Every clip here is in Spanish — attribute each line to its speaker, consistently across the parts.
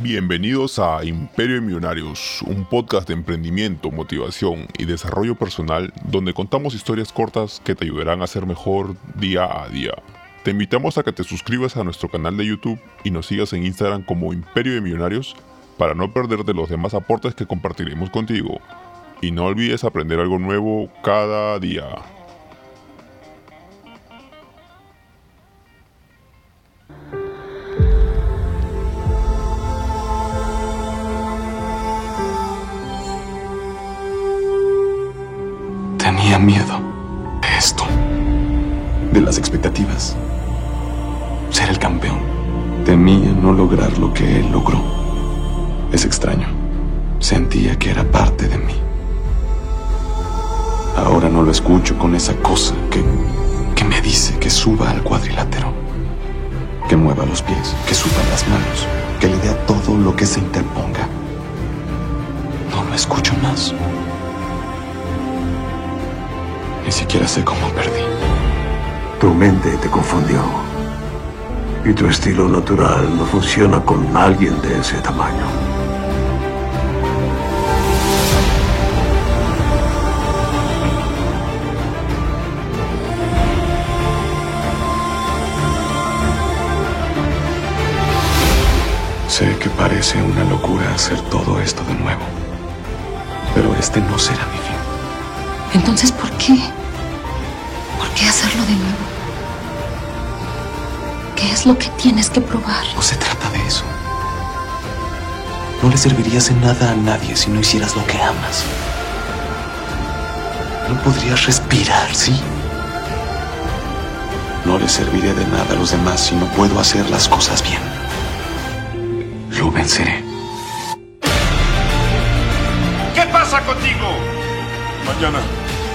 Speaker 1: Bienvenidos a Imperio de Millonarios, un podcast de emprendimiento, motivación y desarrollo personal donde contamos historias cortas que te ayudarán a ser mejor día a día. Te invitamos a que te suscribas a nuestro canal de YouTube y nos sigas en Instagram como Imperio de Millonarios para no perderte los demás aportes que compartiremos contigo. Y no olvides aprender algo nuevo cada día.
Speaker 2: Miedo de esto, de las expectativas, ser el campeón. Temía no lograr lo que él logró. Es extraño. Sentía que era parte de mí. Ahora no lo escucho con esa cosa que, que me dice que suba al cuadrilátero, que mueva los pies, que suba las manos, que le dé a todo lo que se interponga. No lo escucho más. Ni siquiera sé cómo perdí.
Speaker 3: Tu mente te confundió. Y tu estilo natural no funciona con alguien de ese tamaño.
Speaker 2: Sé que parece una locura hacer todo esto de nuevo. Pero este no será mi fin.
Speaker 4: Entonces, ¿por qué? ¿Qué es lo que tienes que probar?
Speaker 2: No se trata de eso. No le servirías en nada a nadie si no hicieras lo que amas. No podrías respirar, ¿sí? No le serviré de nada a los demás si no puedo hacer las cosas bien. Lo venceré.
Speaker 5: ¿Qué pasa contigo?
Speaker 6: Mañana.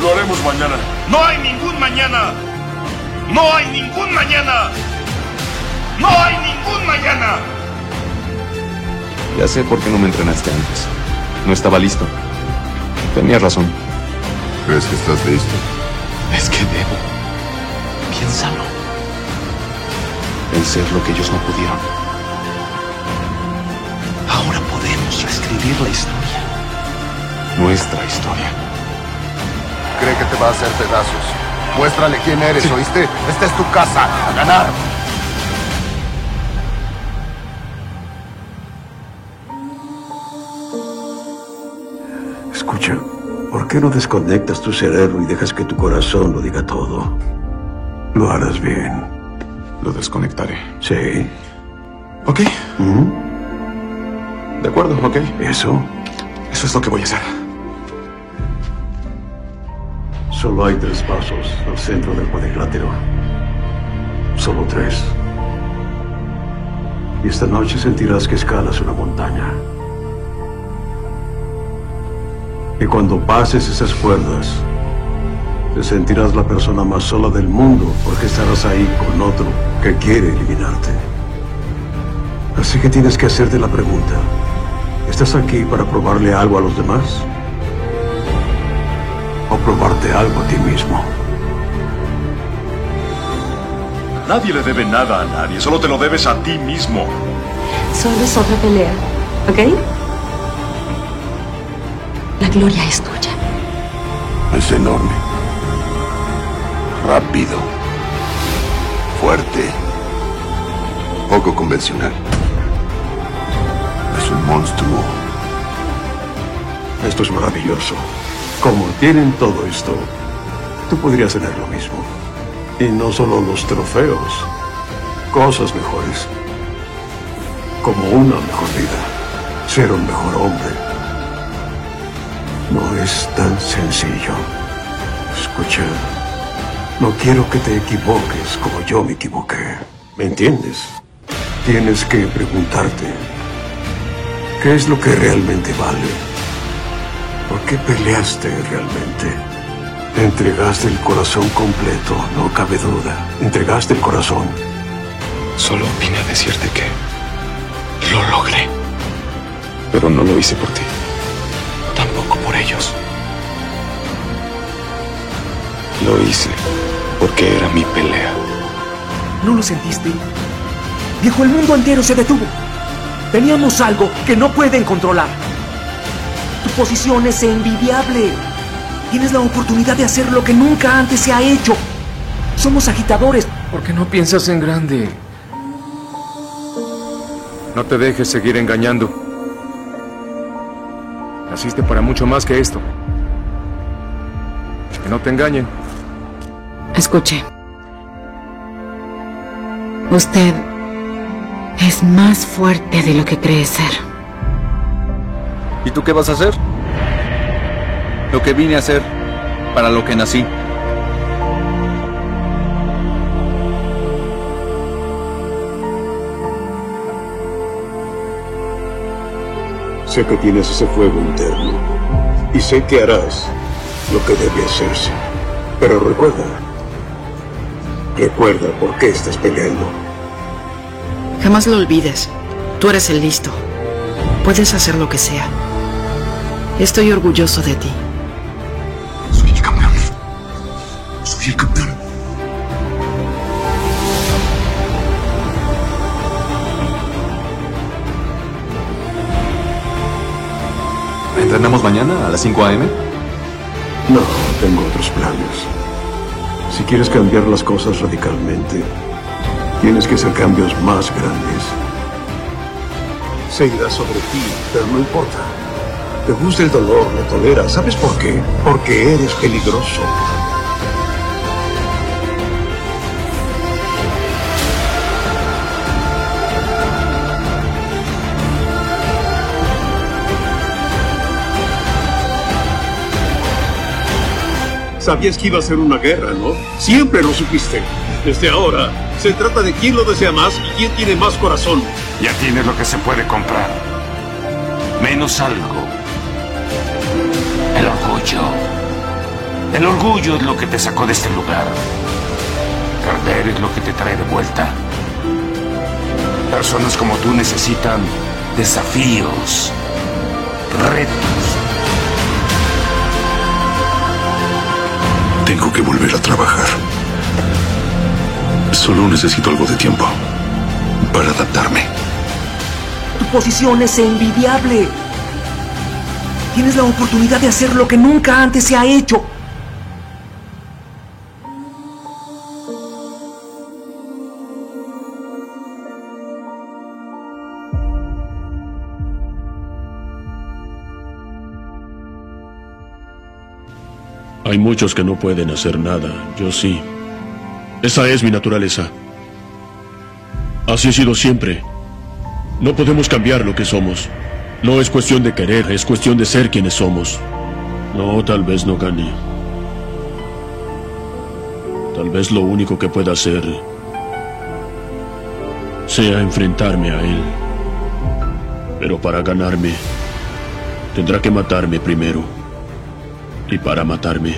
Speaker 6: Lo haremos mañana.
Speaker 5: No hay ningún mañana. No hay ningún mañana. No hay ningún mañana.
Speaker 2: Ya sé por qué no me entrenaste antes. No estaba listo. Tenías razón.
Speaker 6: ¿Crees que estás listo?
Speaker 2: Es que debo. Piénsalo. Vencer lo que ellos no pudieron. Ahora podemos reescribir la historia. Nuestra historia.
Speaker 6: Cree que te va a hacer pedazos. Muéstrale quién eres, ¿oíste? Esta es tu casa. A ganar.
Speaker 3: Escucha, ¿por qué no desconectas tu cerebro y dejas que tu corazón lo diga todo? Lo harás bien.
Speaker 2: Lo desconectaré.
Speaker 3: Sí.
Speaker 2: Ok. De acuerdo, ok.
Speaker 3: ¿Eso?
Speaker 2: Eso es lo que voy a hacer.
Speaker 3: Solo hay tres pasos al centro del cuadrilátero. Solo tres. Y esta noche sentirás que escalas una montaña. Y cuando pases esas cuerdas, te sentirás la persona más sola del mundo porque estarás ahí con otro que quiere eliminarte. Así que tienes que hacerte la pregunta. ¿Estás aquí para probarle algo a los demás? ¿O probarte algo a ti mismo?
Speaker 5: Nadie le debe nada a nadie. Solo te lo debes a ti mismo.
Speaker 4: Solo es otra pelea, ¿ok? La gloria es tuya.
Speaker 6: Es enorme. Rápido. Fuerte. Poco convencional. Es un monstruo.
Speaker 3: Esto es maravilloso. Como tienen todo esto, tú podrías tener lo mismo. Y no solo los trofeos, cosas mejores. Como una mejor vida, ser un mejor hombre. No es tan sencillo. Escucha, no quiero que te equivoques como yo me equivoqué. ¿Me entiendes? Tienes que preguntarte, ¿qué es lo que realmente vale? ¿Por qué peleaste realmente? Entregaste el corazón completo, no cabe duda. Entregaste el corazón.
Speaker 2: Solo vine a decirte que lo logré. Pero no lo hice por ti. Tampoco por ellos. Lo hice porque era mi pelea.
Speaker 7: ¿No lo sentiste? Viejo, el mundo entero se detuvo. Teníamos algo que no pueden controlar. Tu posición es envidiable. Tienes la oportunidad de hacer lo que nunca antes se ha hecho. Somos agitadores.
Speaker 8: ¿Por qué no piensas en grande? No te dejes seguir engañando. Naciste para mucho más que esto. Que no te engañen.
Speaker 9: Escuche. Usted es más fuerte de lo que cree ser.
Speaker 10: ¿Y tú qué vas a hacer? Lo que vine a hacer, para lo que nací.
Speaker 3: Sé que tienes ese fuego interno. Y sé que harás lo que debe hacerse. Pero recuerda. Recuerda por qué estás peleando.
Speaker 9: Jamás lo olvides. Tú eres el listo. Puedes hacer lo que sea. Estoy orgulloso de ti.
Speaker 2: Soy el campeón. Soy el campeón.
Speaker 11: ¿Entrenamos mañana a las 5 a.m.?
Speaker 3: No, tengo otros planes. Si quieres cambiar las cosas radicalmente, tienes que hacer cambios más grandes. Se irá sobre ti, pero no importa. Te gusta el dolor, lo toleras. ¿Sabes por qué? Porque eres peligroso. Sabías que iba a ser una guerra, ¿no? Siempre lo supiste. Desde ahora, se trata de quién lo desea más y quién tiene más corazón.
Speaker 12: Ya tienes lo que se puede comprar. Menos algo. El orgullo. El orgullo es lo que te sacó de este lugar. Perder es lo que te trae de vuelta. Personas como tú necesitan desafíos, retos.
Speaker 2: Tengo que volver a trabajar. Solo necesito algo de tiempo para adaptarme.
Speaker 7: Tu posición es envidiable. Tienes la oportunidad de hacer lo que nunca antes se ha hecho.
Speaker 13: Hay muchos que no pueden hacer nada, yo sí. Esa es mi naturaleza. Así he sido siempre. No podemos cambiar lo que somos. No es cuestión de querer, es cuestión de ser quienes somos. No, tal vez no gane. Tal vez lo único que pueda hacer sea enfrentarme a él. Pero para ganarme, tendrá que matarme primero. Y para matarme,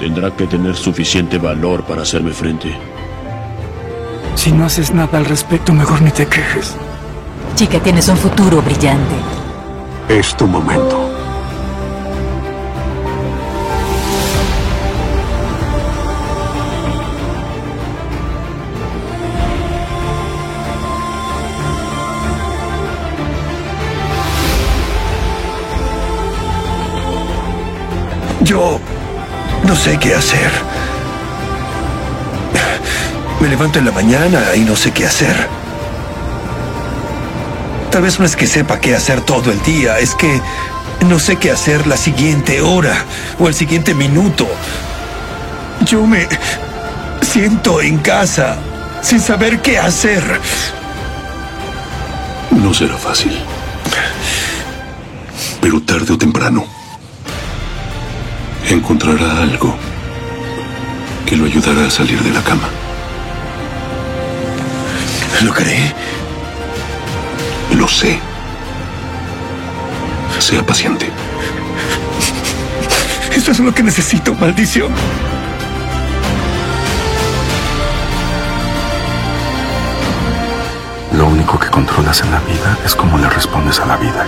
Speaker 13: tendrá que tener suficiente valor para hacerme frente.
Speaker 14: Si no haces nada al respecto, mejor ni te quejes.
Speaker 15: Chica, tienes un futuro brillante.
Speaker 3: Es tu momento.
Speaker 16: Yo no sé qué hacer. Me levanto en la mañana y no sé qué hacer. Tal vez no es que sepa qué hacer todo el día, es que no sé qué hacer la siguiente hora o el siguiente minuto. Yo me siento en casa sin saber qué hacer.
Speaker 2: No será fácil. Pero tarde o temprano encontrará algo que lo ayudará a salir de la cama.
Speaker 16: ¿Lo cree?
Speaker 2: Lo sé. Sea paciente.
Speaker 16: Eso es lo que necesito, maldición.
Speaker 2: Lo único que controlas en la vida es cómo le respondes a la vida.